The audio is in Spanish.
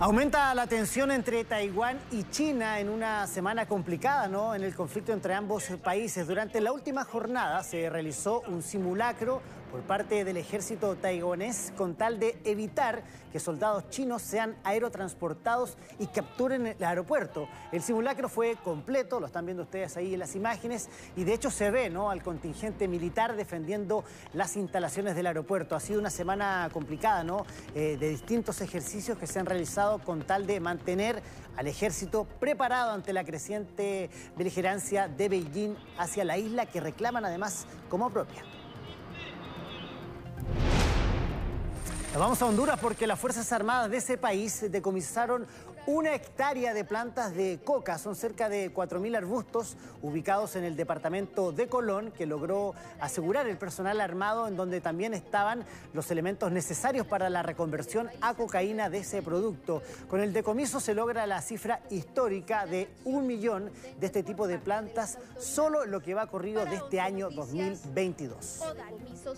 Aumenta la tensión entre Taiwán y China en una semana complicada, ¿no? En el conflicto entre ambos países. Durante la última jornada se realizó un simulacro por parte del ejército taiwanés con tal de evitar que soldados chinos sean aerotransportados y capturen el aeropuerto. El simulacro fue completo, lo están viendo ustedes ahí en las imágenes, y de hecho se ve ¿no? al contingente militar defendiendo las instalaciones del aeropuerto. Ha sido una semana complicada, ¿no? Eh, de distintos ejercicios que se han realizado con tal de mantener al ejército preparado ante la creciente beligerancia de Beijing hacia la isla que reclaman además como propia. Vamos a Honduras porque las Fuerzas Armadas de ese país decomisaron una hectárea de plantas de coca. Son cerca de 4.000 arbustos ubicados en el departamento de Colón que logró asegurar el personal armado en donde también estaban los elementos necesarios para la reconversión a cocaína de ese producto. Con el decomiso se logra la cifra histórica de un millón de este tipo de plantas solo lo que va corrido de este año 2022.